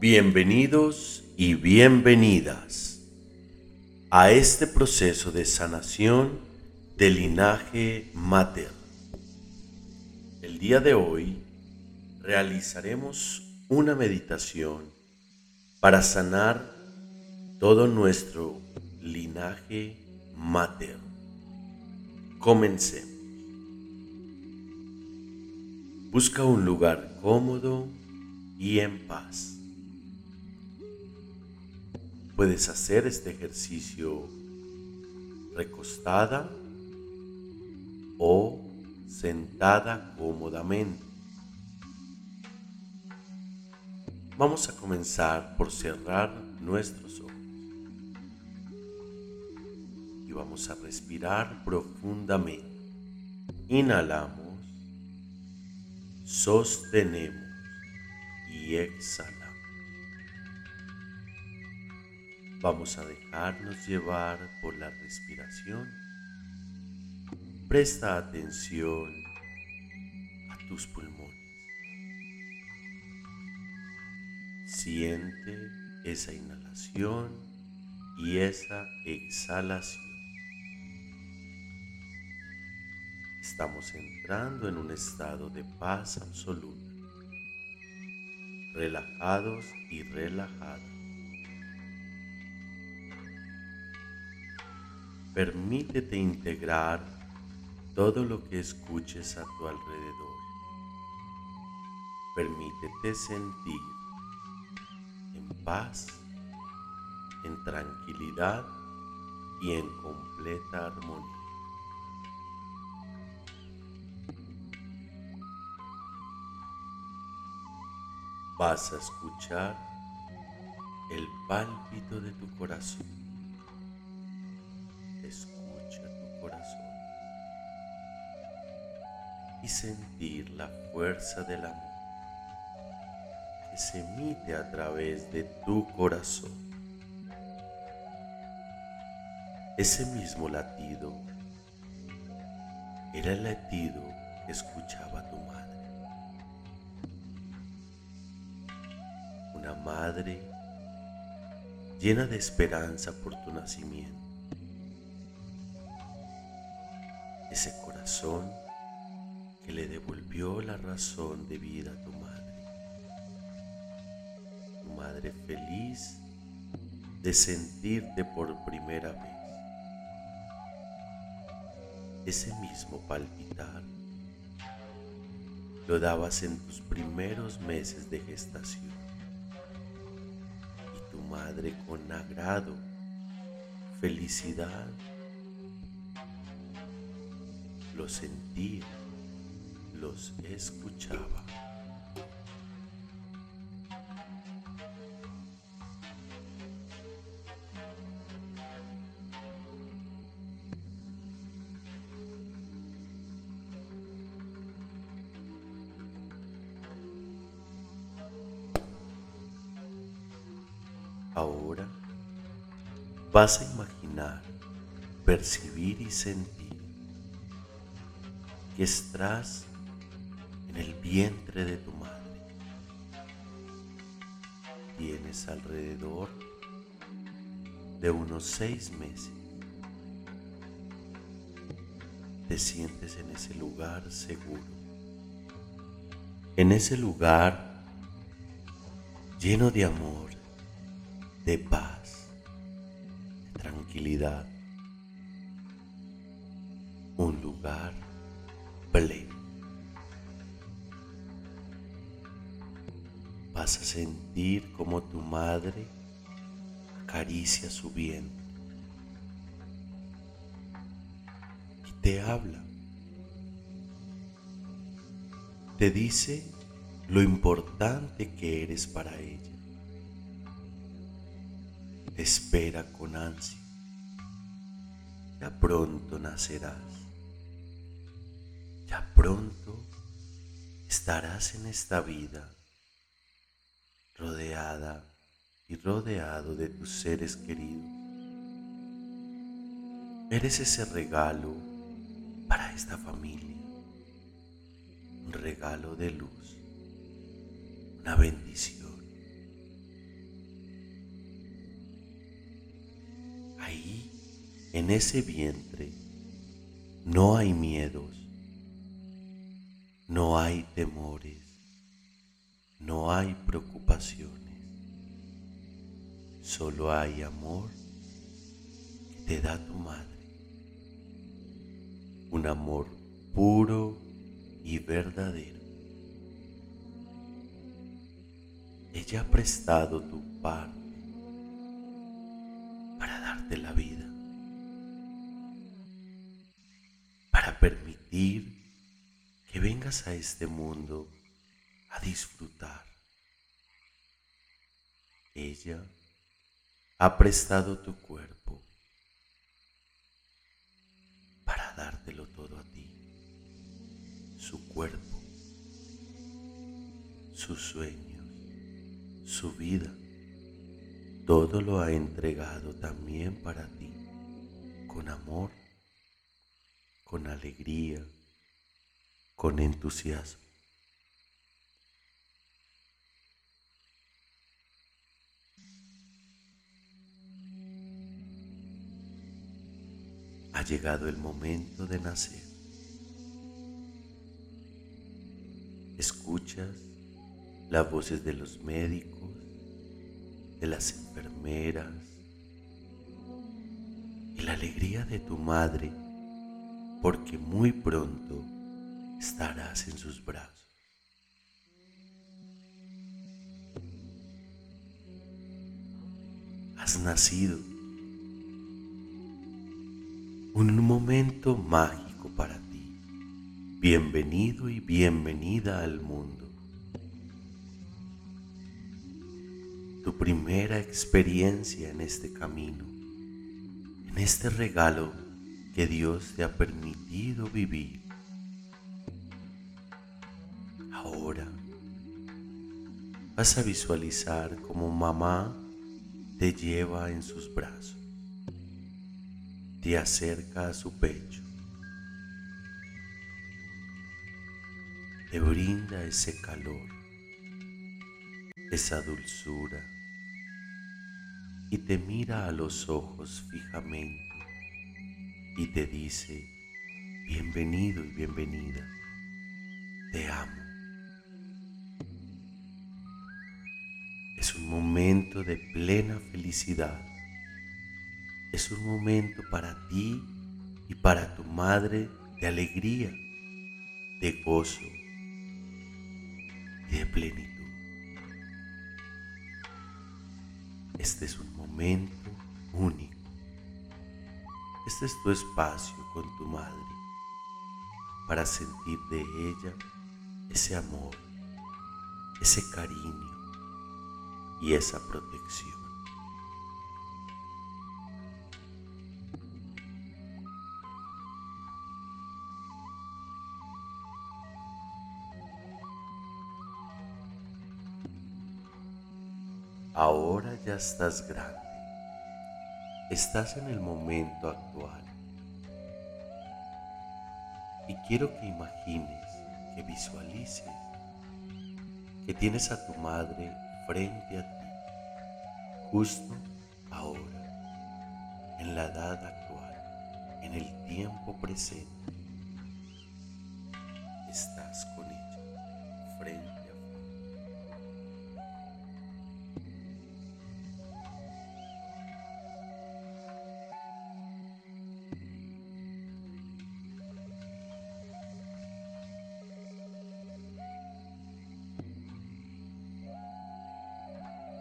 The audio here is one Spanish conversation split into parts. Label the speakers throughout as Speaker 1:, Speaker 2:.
Speaker 1: Bienvenidos y bienvenidas a este proceso de sanación del linaje mater. El día de hoy realizaremos una meditación para sanar todo nuestro linaje mater. Comencemos. Busca un lugar cómodo y en paz. Puedes hacer este ejercicio recostada o sentada cómodamente. Vamos a comenzar por cerrar nuestros ojos y vamos a respirar profundamente. Inhalamos, sostenemos y exhalamos. Vamos a dejarnos llevar por la respiración. Presta atención a tus pulmones. Siente esa inhalación y esa exhalación. Estamos entrando en un estado de paz absoluta, relajados y relajadas. Permítete integrar todo lo que escuches a tu alrededor. Permítete sentir en paz, en tranquilidad y en completa armonía. Vas a escuchar el pálpito de tu corazón escucha tu corazón y sentir la fuerza del amor que se emite a través de tu corazón. Ese mismo latido era el latido que escuchaba tu madre. Una madre llena de esperanza por tu nacimiento ese corazón que le devolvió la razón de vida a tu madre. Tu madre feliz de sentirte por primera vez. Ese mismo palpitar lo dabas en tus primeros meses de gestación. Y tu madre con agrado, felicidad, los sentía, los escuchaba. Ahora vas a imaginar, percibir y sentir que estás en el vientre de tu madre. Tienes alrededor de unos seis meses. Te sientes en ese lugar seguro. En ese lugar lleno de amor, de paz, de tranquilidad. Un lugar Vas a sentir como tu madre acaricia su vientre y te habla. Te dice lo importante que eres para ella. Te espera con ansia. Ya pronto nacerás ya pronto estarás en esta vida rodeada y rodeado de tus seres queridos. Eres ese regalo para esta familia, un regalo de luz, una bendición. Ahí, en ese vientre, no hay miedos, no hay temores, no hay preocupaciones, solo hay amor que te da tu madre, un amor puro y verdadero. Ella ha prestado tu parte para darte la vida, para permitir que vengas a este mundo a disfrutar. Ella ha prestado tu cuerpo para dártelo todo a ti, su cuerpo, sus sueños, su vida todo lo ha entregado también para ti, con amor, con alegría, con entusiasmo. Ha llegado el momento de nacer. Escuchas las voces de los médicos, de las enfermeras y la alegría de tu madre porque muy pronto estarás en sus brazos. Has nacido un momento mágico para ti. Bienvenido y bienvenida al mundo. tu primera experiencia en este camino, en este regalo que Dios te ha permitido vivir. Vas a visualizar como mamá te lleva en sus brazos, te acerca a su pecho, te brinda ese calor, esa dulzura y te mira a los ojos fijamente y te dice, bienvenido y bienvenida, te amo. Momento de plena felicidad. Es un momento para ti y para tu madre de alegría, de gozo y de plenitud. Este es un momento único. Este es tu espacio con tu madre para sentir de ella ese amor, ese cariño y esa protección. Ahora ya estás grande. Estás en el momento actual. Y quiero que imagines, que visualices que tienes a tu madre frente a ti, justo ahora, en la edad actual, en el tiempo presente. Estás con ella, frente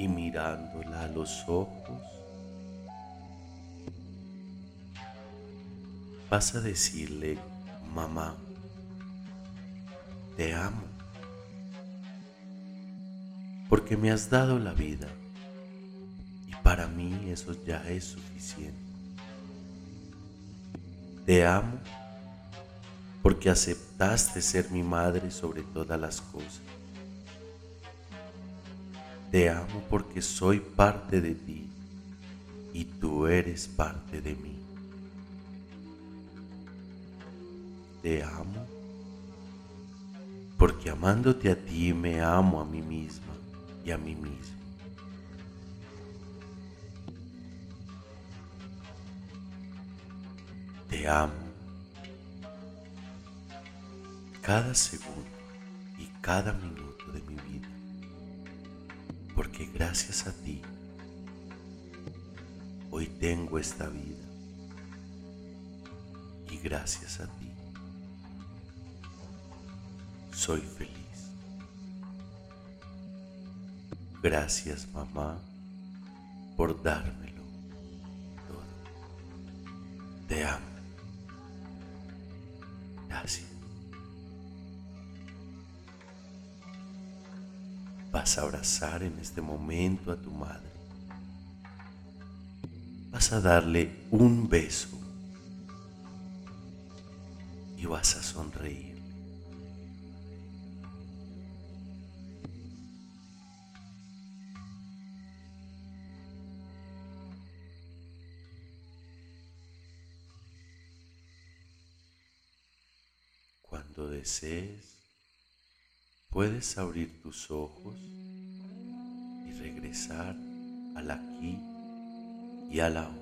Speaker 1: y mirándola a los ojos, vas a decirle, mamá, te amo, porque me has dado la vida y para mí eso ya es suficiente. Te amo porque aceptaste ser mi madre sobre todas las cosas te amo porque soy parte de ti y tú eres parte de mí. Te amo porque amándote a ti me amo a mí misma y a mí mismo. Te amo. Cada segundo y cada minuto de mi vida. Porque gracias a ti hoy tengo esta vida. Y gracias a ti soy feliz. Gracias mamá por dármelo todo. Te amo. Gracias. Vas a abrazar en este momento a tu madre. Vas a darle un beso y vas a sonreír. Cuando desees, puedes abrir tus ojos y regresar al aquí y a la hora.